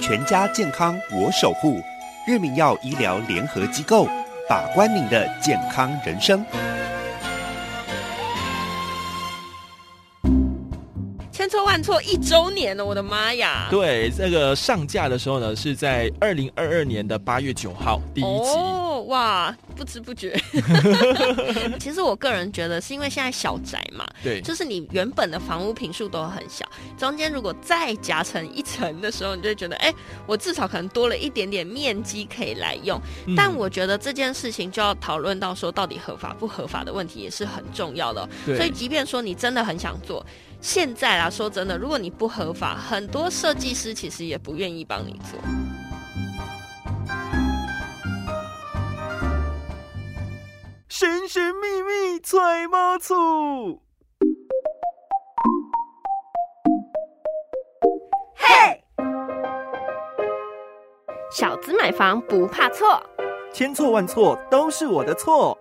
全家健康我守护，日明药医疗联合机构，把关您的健康人生。千错万错一周年了，我的妈呀！对，这个上架的时候呢，是在二零二二年的八月九号第一集。哦，哇，不知不觉。其实我个人觉得，是因为现在小宅嘛，对，就是你原本的房屋平数都很小，中间如果再夹成一层的时候，你就会觉得，哎，我至少可能多了一点点面积可以来用。但我觉得这件事情就要讨论到说，到底合法不合法的问题也是很重要的。所以，即便说你真的很想做。现在啊，说真的，如果你不合法，很多设计师其实也不愿意帮你做。神神秘秘揣猫醋，嘿，小资买房不怕错，千错万错都是我的错。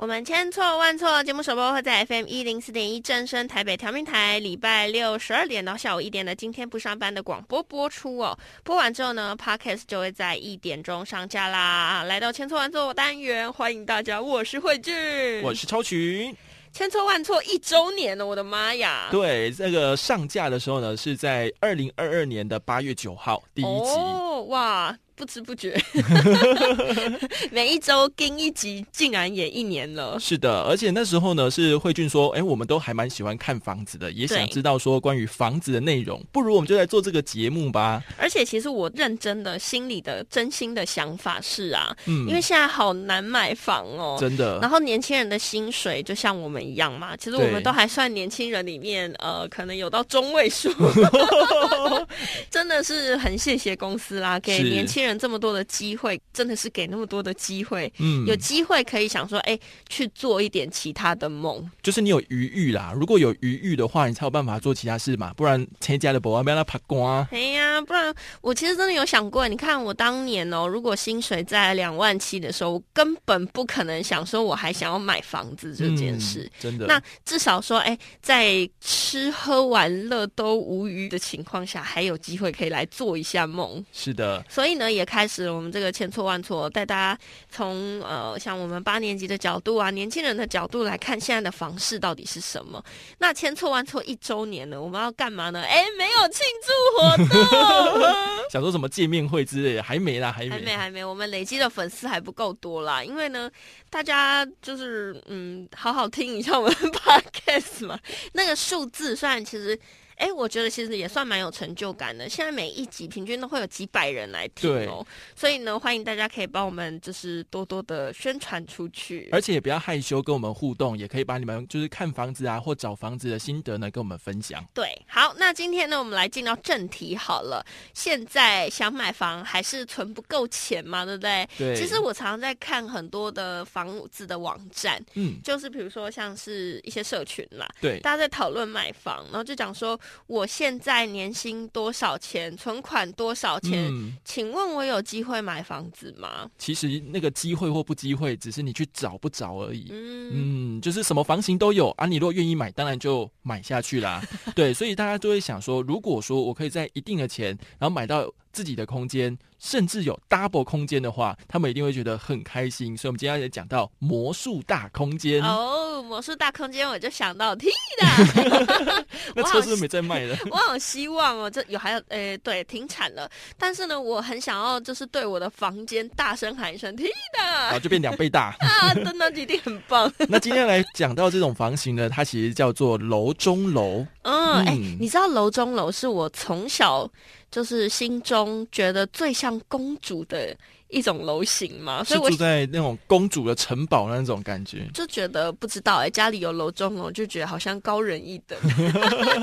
我们千错万错节目首播会在 FM 一零四点一正声台北调频台，礼拜六十二点到下午一点的今天不上班的广播播出哦。播完之后呢，Podcast 就会在一点钟上架啦。来到千错万错单元，欢迎大家，我是慧俊，我是超群。千错万错一周年了，我的妈呀！对，这个上架的时候呢，是在二零二二年的八月九号第一集。哦，哇！不知不觉，每一周更一集，竟然也一年了。是的，而且那时候呢，是慧俊说：“哎，我们都还蛮喜欢看房子的，也想知道说关于房子的内容，不如我们就来做这个节目吧。”而且，其实我认真的心里的真心的想法是啊，嗯，因为现在好难买房哦，真的。然后年轻人的薪水就像我们一样嘛，其实我们都还算年轻人里面，呃，可能有到中位数，真的是很谢谢公司啦，给年轻人。这么多的机会，真的是给那么多的机会。嗯，有机会可以想说，哎，去做一点其他的梦。就是你有余裕啦，如果有余裕的话，你才有办法做其他事嘛。不然，参加的不要不要爬瓜。哎呀，不然我其实真的有想过，你看我当年哦，如果薪水在两万七的时候，我根本不可能想说我还想要买房子这件事。真的。那至少说，哎，在吃喝玩乐都无余的情况下，还有机会可以来做一下梦。是的。所以呢，也。也开始我们这个千错万错，带大家从呃像我们八年级的角度啊，年轻人的角度来看现在的房市到底是什么。那千错万错一周年了，我们要干嘛呢？哎，没有庆祝活动，想说什么见面会之类的，还没啦，还没，还没，还没。我们累积的粉丝还不够多啦，因为呢，大家就是嗯，好好听一下我们 podcast 嘛。那个数字虽然其实。哎，我觉得其实也算蛮有成就感的。现在每一集平均都会有几百人来听哦，所以呢，欢迎大家可以帮我们就是多多的宣传出去，而且也不要害羞跟我们互动，也可以把你们就是看房子啊或找房子的心得呢跟我们分享。对，好，那今天呢，我们来进到正题好了。现在想买房还是存不够钱嘛，对不对？对。其实我常常在看很多的房子的网站，嗯，就是比如说像是一些社群啦，对，大家在讨论买房，然后就讲说。我现在年薪多少钱？存款多少钱？请问我有机会买房子吗？其实那个机会或不机会，只是你去找不着而已。嗯，就是什么房型都有啊。你如果愿意买，当然就买下去啦。对，所以大家就会想说，如果说我可以在一定的钱，然后买到自己的空间。甚至有 double 空间的话，他们一定会觉得很开心。所以，我们今天也讲到魔术大空间哦，魔术大空间，我就想到 T 的，那车是没在卖的。我好希望哦，这有还有诶，对，停产了。但是呢，我很想要，就是对我的房间大声喊一声 T 的，然后就变两倍大 啊！真的一定很棒。那今天来讲到这种房型呢，它其实叫做楼中楼。嗯，哎，你知道楼中楼是我从小。就是心中觉得最像公主的。一种楼型嘛，所以我住在那种公主的城堡那种感觉，就觉得不知道哎，家里有楼中楼，就觉得好像高人一等。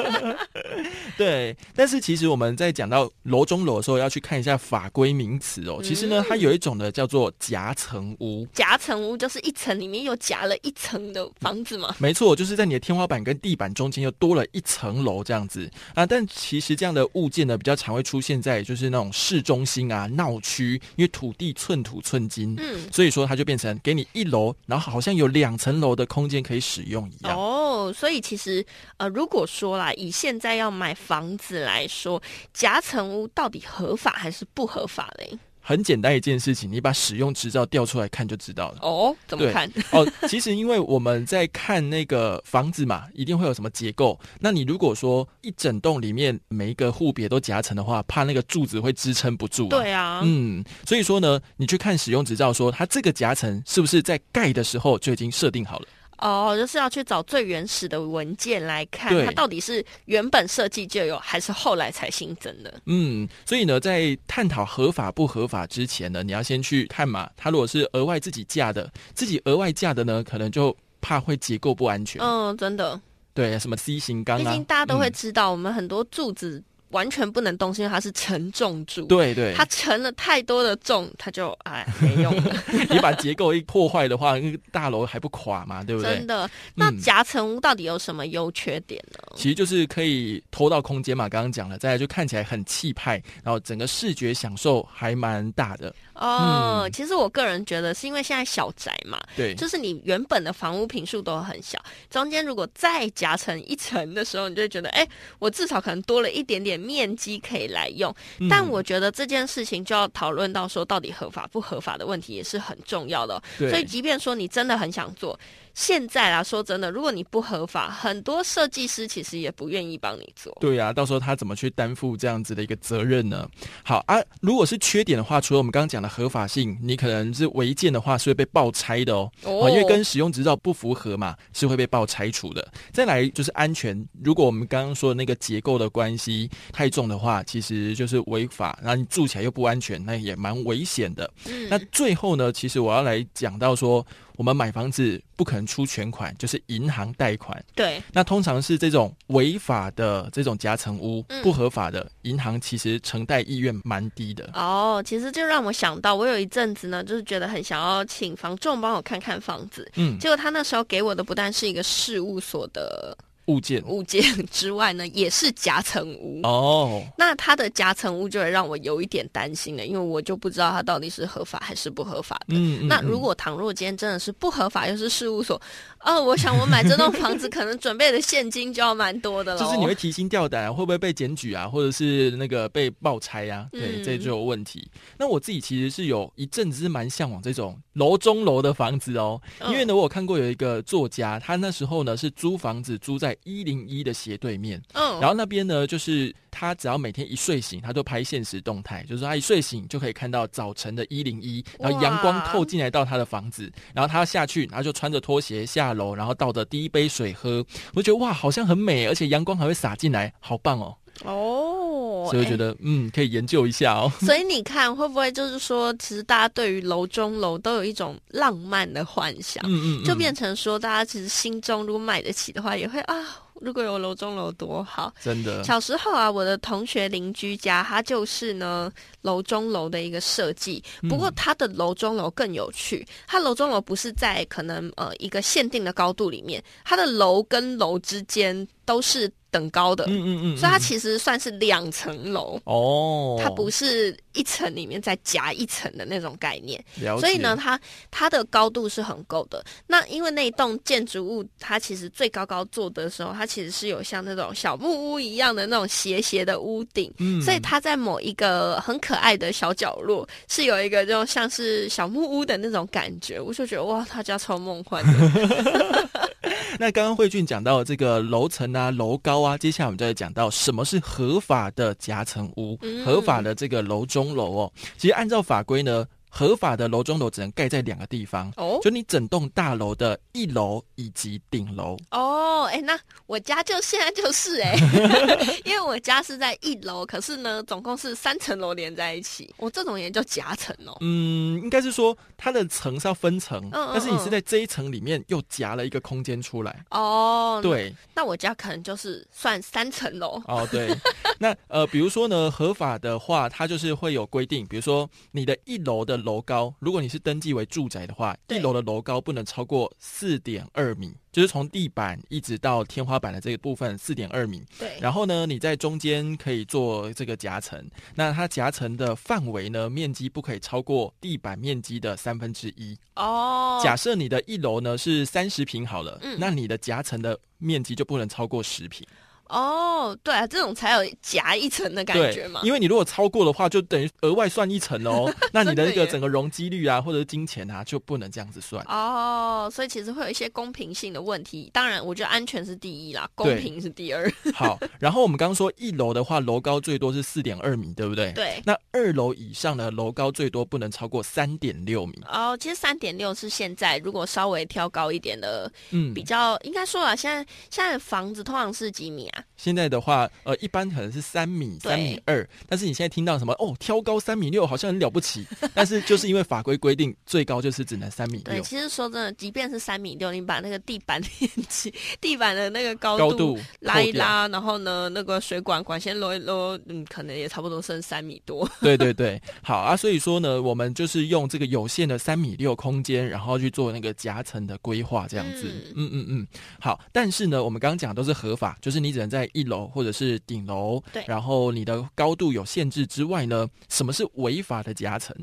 对，但是其实我们在讲到楼中楼的时候，要去看一下法规名词哦。其实呢，它有一种呢叫做夹层屋，夹层屋就是一层里面又夹了一层的房子嘛。没错，就是在你的天花板跟地板中间又多了一层楼这样子啊。但其实这样的物件呢，比较常会出现在就是那种市中心啊、闹区，因为土。地寸土寸金，嗯，所以说它就变成给你一楼，然后好像有两层楼的空间可以使用一样。哦，哦，所以其实呃，如果说啦，以现在要买房子来说，夹层屋到底合法还是不合法嘞？很简单一件事情，你把使用执照调出来看就知道了。哦，怎么看？哦，其实因为我们在看那个房子嘛，一定会有什么结构。那你如果说一整栋里面每一个户别都夹层的话，怕那个柱子会支撑不住。对啊，嗯，所以说呢，你去看使用执照，说它这个夹层是不是在盖的时候就已经设定好了。哦，就是要去找最原始的文件来看，它到底是原本设计就有，还是后来才新增的？嗯，所以呢，在探讨合法不合法之前呢，你要先去看嘛。它如果是额外自己架的，自己额外架的呢，可能就怕会结构不安全。嗯，真的。对，什么 C 型钢啊？毕竟大家都会知道，我们很多柱子。完全不能动，是因为它是承重柱。对对，它承了太多的重，它就哎没用了。你把结构一破坏的话，那个大楼还不垮嘛？对不对？真的。那夹层屋到底有什么优缺点呢？其实就是可以偷到空间嘛，刚刚讲了，再来就看起来很气派，然后整个视觉享受还蛮大的。哦，其实我个人觉得是因为现在小宅嘛，对，就是你原本的房屋平数都很小，中间如果再夹成一层的时候，你就会觉得，哎，我至少可能多了一点点面积可以来用。但我觉得这件事情就要讨论到说，到底合法不合法的问题也是很重要的。所以，即便说你真的很想做。现在啊，说真的，如果你不合法，很多设计师其实也不愿意帮你做。对啊，到时候他怎么去担负这样子的一个责任呢？好啊，如果是缺点的话，除了我们刚刚讲的合法性，你可能是违建的话是会被爆拆的哦，哦，因为跟使用执照不符合嘛，是会被爆拆除的。再来就是安全，如果我们刚刚说的那个结构的关系太重的话，其实就是违法，然后你住起来又不安全，那也蛮危险的。那最后呢，其实我要来讲到说。我们买房子不可能出全款，就是银行贷款。对，那通常是这种违法的这种夹层屋，不合法的银行其实承贷意愿蛮低的。哦，其实就让我想到，我有一阵子呢，就是觉得很想要请房仲帮我看看房子。嗯，结果他那时候给我的不但是一个事务所的。物件物件之外呢，也是夹层屋哦。那它的夹层屋就会让我有一点担心了，因为我就不知道它到底是合法还是不合法的。嗯那如果倘若今天真的是不合法，又是事务所，哦，我想我买这栋房子可能准备的现金就要蛮多的了。就是你会提心吊胆，会不会被检举啊，或者是那个被爆拆呀？对，这就有问题。那我自己其实是有一阵子是蛮向往这种楼中楼的房子哦，因为呢，我有看过有一个作家，他那时候呢是租房子租在。一零一的斜对面，嗯，然后那边呢，就是他只要每天一睡醒，他都拍现实动态，就是说他一睡醒就可以看到早晨的一零一，然后阳光透进来到他的房子，然后他下去，然后就穿着拖鞋下楼，然后倒着第一杯水喝，我觉得哇，好像很美，而且阳光还会洒进来，好棒哦。哦，所以我觉得嗯，可以研究一下哦。所以你看，会不会就是说，其实大家对于楼中楼都有一种浪漫的幻想，嗯嗯，就变成说，大家其实心中如果买得起的话，也会啊。如果有楼中楼多好，真的。小时候啊，我的同学邻居家，他就是呢楼中楼的一个设计。不过它的楼中楼更有趣，它楼中楼不是在可能呃一个限定的高度里面，它的楼跟楼之间都是。等高的，嗯嗯嗯，所以它其实算是两层楼哦，它不是一层里面再夹一层的那种概念。所以呢，它它的高度是很够的。那因为那一栋建筑物，它其实最高高做的时候，它其实是有像那种小木屋一样的那种斜斜的屋顶，嗯所以它在某一个很可爱的小角落，是有一个这种像是小木屋的那种感觉。我就觉得哇，他家超梦幻的。那刚刚慧俊讲到这个楼层啊、楼高啊，接下来我们就要讲到什么是合法的夹层屋、合法的这个楼中楼哦。其实按照法规呢。合法的楼中楼只能盖在两个地方哦，就你整栋大楼的一楼以及顶楼哦。哎，那我家就现在就是哎，因为我家是在一楼，可是呢，总共是三层楼连在一起。我这种也叫夹层哦。嗯，应该是说它的层是要分层，但是你是在这一层里面又夹了一个空间出来哦。对，那我家可能就是算三层楼哦。对，那呃，比如说呢，合法的话，它就是会有规定，比如说你的一楼的。楼高，如果你是登记为住宅的话，一楼的楼高不能超过四点二米，就是从地板一直到天花板的这个部分四点二米。对。然后呢，你在中间可以做这个夹层，那它夹层的范围呢，面积不可以超过地板面积的三分之一。哦。假设你的一楼呢是三十平好了，那你的夹层的面积就不能超过十平。哦，对啊，这种才有夹一层的感觉嘛。因为你如果超过的话，就等于额外算一层哦。那你的那个整个容积率啊，或者是金钱啊，就不能这样子算。哦，所以其实会有一些公平性的问题。当然，我觉得安全是第一啦，公平是第二。好，然后我们刚刚说一楼的话，楼高最多是四点二米，对不对？对。那二楼以上的楼高最多不能超过三点六米。哦，其实三点六是现在如果稍微挑高一点的，嗯，比较应该说啊，现在现在房子通常是几米啊？现在的话。呃，一般可能是三米、三米二，但是你现在听到什么哦，挑高三米六，好像很了不起。但是就是因为法规规定，最高就是只能三米六。对，其实说真的，即便是三米六，你把那个地板面积、地板的那个高度拉一拉，然后呢，那个水管管线搂一搂，嗯，可能也差不多剩三米多。对对对，好啊。所以说呢，我们就是用这个有限的三米六空间，然后去做那个夹层的规划，这样子。嗯嗯嗯，好。但是呢，我们刚刚讲都是合法，就是你只能在一楼或者是顶楼，对，然后你的高度有限制之外呢，什么是违法的夹层？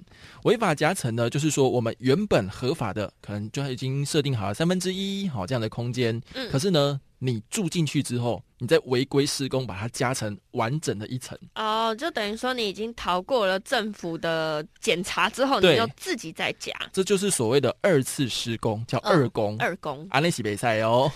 违法夹层呢，就是说我们原本合法的，可能就已经设定好了三分之一好这样的空间，嗯，可是呢，你住进去之后。你在违规施工，把它加成完整的一层哦，就等于说你已经逃过了政府的检查之后，你就自己在加，这就是所谓的二次施工，叫二工。二工，安利西北塞哦，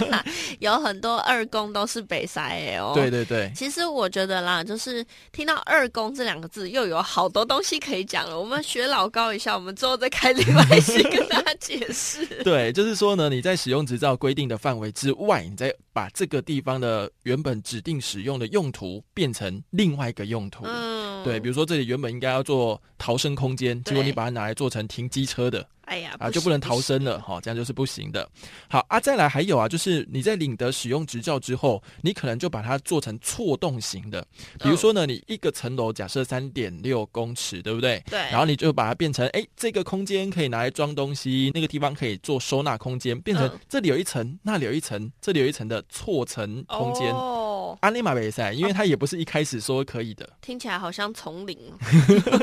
有很多二工都是北塞哦。对对对，其实我觉得啦，就是听到二工这两个字，又有好多东西可以讲了。我们学老高一下，我们之后再开另外一期跟大家解释。对，就是说呢，你在使用执照规定的范围之外，你再把这个地方的。呃，原本指定使用的用途变成另外一个用途，嗯，对，比如说这里原本应该要做逃生空间，结果你把它拿来做成停机车的。哎呀，啊，就不能逃生了哈，这样就是不行的。好啊，再来还有啊，就是你在领得使用执照之后，你可能就把它做成错动型的。比如说呢，你一个层楼假设三点六公尺，对不对？对。然后你就把它变成，哎，这个空间可以拿来装东西，那个地方可以做收纳空间，变成这里有一层，那里有一层，这里有一层的错层空间。哦。阿尼玛比赛，因为他也不是一开始说可以的。听起来好像丛林。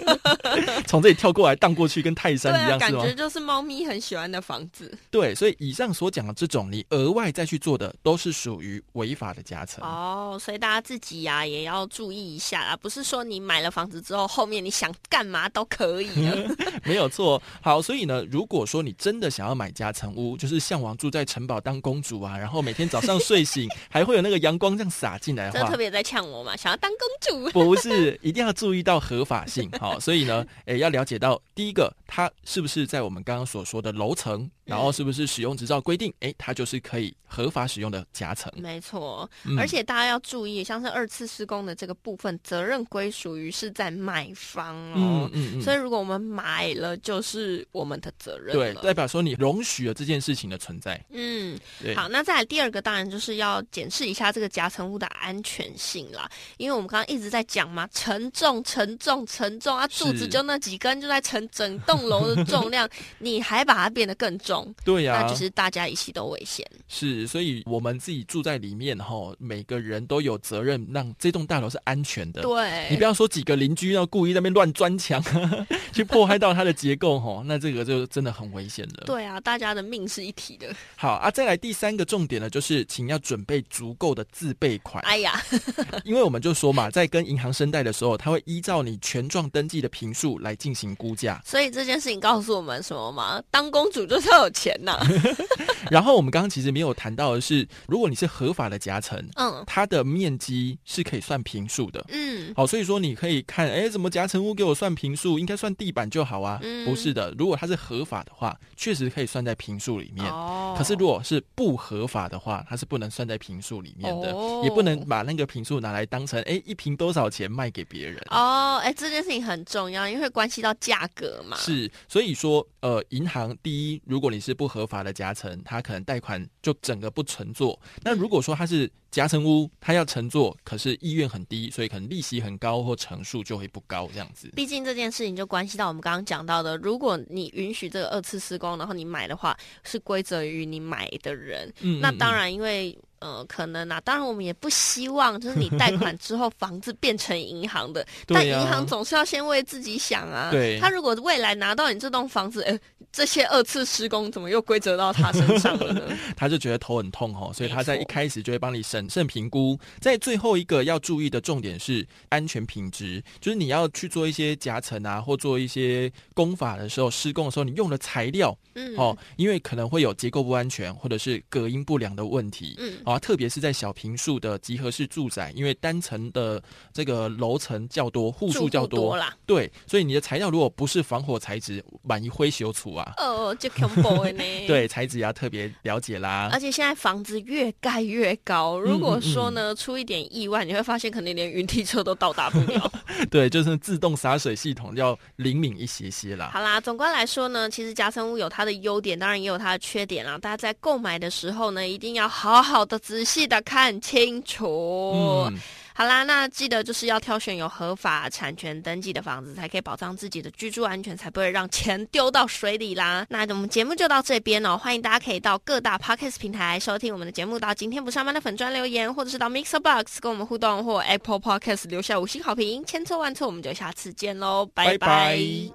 从这里跳过来荡过去，跟泰山一样，感觉就是猫咪很喜欢的房子。对，所以以上所讲的这种，你额外再去做的，都是属于违法的夹层。哦，所以大家自己呀也要注意一下啦，不是说你买了房子之后，后面你想干嘛都可以。没有错。好，所以呢，如果说你真的想要买夹层屋，就是向往住在城堡当公主啊，然后每天早上睡醒还会有那个阳光这样洒进来的话，特别在呛我嘛，想要当公主。不是，一定要注意到合法性。好，所以呢。诶，要了解到第一个，它是不是在我们刚刚所说的楼层，然后是不是使用执照规定，哎，它就是可以合法使用的夹层。没错，而且大家要注意，像是二次施工的这个部分，责任归属于是在买方哦。嗯嗯嗯。所以如果我们买了，就是我们的责任。对，代表说你容许了这件事情的存在。嗯，好，那再来第二个，当然就是要检视一下这个夹层物的安全性啦，因为我们刚刚一直在讲嘛，承重、承重、承重啊，柱子就那几根就在承整栋楼的重量，你还把它变得更重，对呀，那就是大家一起都危险。是，所以我们自己住在里面哈，每个人都有责任让这栋大楼是安全的。对，你不要说几个邻居要故意在那边乱钻墙，去破坏到它的结构哈，那这个就真的很危险了。对啊，大家的命是一体的。好啊，再来第三个重点呢，就是请要准备足够的自备款。哎呀，因为我们就说嘛，在跟银行申贷的时候，他会依照你权状登记的平数来进行估价。所以这件事情告诉我们什么吗？当公主就是要有钱呐。然后我们刚刚其实没有谈到的是，如果你是合法的夹层，嗯，它的面积是可以算平数的，嗯，好，所以说你可以看，哎，怎么夹层屋给我算平数？应该算地板就好啊？不是的，如果它是合法的话，确实可以算在平数里面。哦，可是如果是不合法的话，它是不能算在平数里面的，也不能把那个平数拿来当成，哎，一平多少钱卖给别人？哦，哎，这件事情很重要，因为关系到价格嘛。是，所以说，呃，银行第一，如果你里是不合法的夹层，他可能贷款就整个不乘坐。那如果说他是夹层屋，他要乘坐，可是意愿很低，所以可能利息很高或成数就会不高这样子。毕竟这件事情就关系到我们刚刚讲到的，如果你允许这个二次施工，然后你买的话，是归责于你买的人。嗯，那当然因为。呃，可能啊，当然我们也不希望，就是你贷款之后房子变成银行的，但银行总是要先为自己想啊。对，他如果未来拿到你这栋房子，哎，这些二次施工怎么又归责到他身上了呢？他就觉得头很痛哦，所以他在一开始就会帮你审慎评估。在最后一个要注意的重点是安全品质，就是你要去做一些夹层啊，或做一些工法的时候，施工的时候你用的材料，嗯，哦，因为可能会有结构不安全或者是隔音不良的问题，嗯。啊，特别是在小平数的集合式住宅，因为单层的这个楼层较多，户数较多啦。对，所以你的材料如果不是防火材质，万一灰修除啊，哦，就恐怖呢。对，材质要特别了解啦。而且现在房子越盖越高，如果说呢出一点意外，你会发现可能连云梯车都到达不了。对，就是自动洒水系统要灵敏一些些啦。好啦，总观来说呢，其实夹层屋有它的优点，当然也有它的缺点啦。大家在购买的时候呢，一定要好好的。仔细的看清楚。好啦，那记得就是要挑选有合法产权登记的房子，才可以保障自己的居住安全，才不会让钱丢到水里啦。那我们节目就到这边哦，欢迎大家可以到各大 podcast 平台收听我们的节目，到今天不上班的粉砖留言，或者是到 Mixer Box 跟我们互动，或 Apple Podcast 留下五星好评，千错万错，我们就下次见喽，拜拜。新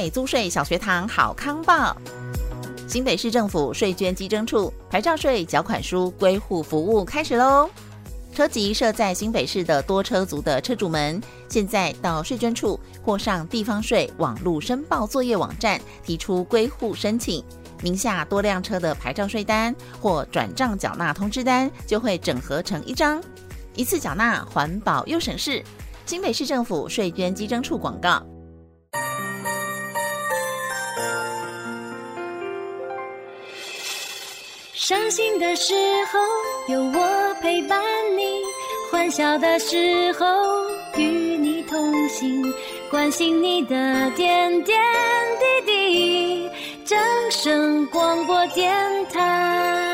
北租税小学堂好康报，新北市政府税捐稽征处牌照税缴款书归户服务开始喽！车籍设在新北市的多车族的车主们，现在到税捐处或上地方税网络申报作业网站提出归户申请，名下多辆车的牌照税单或转账缴纳通知单就会整合成一张，一次缴纳环保又省事。新北市政府税捐稽征处广告。伤心的时候有我陪伴你，欢笑的时候与你同行，关心你的点点滴滴。掌声广播电台。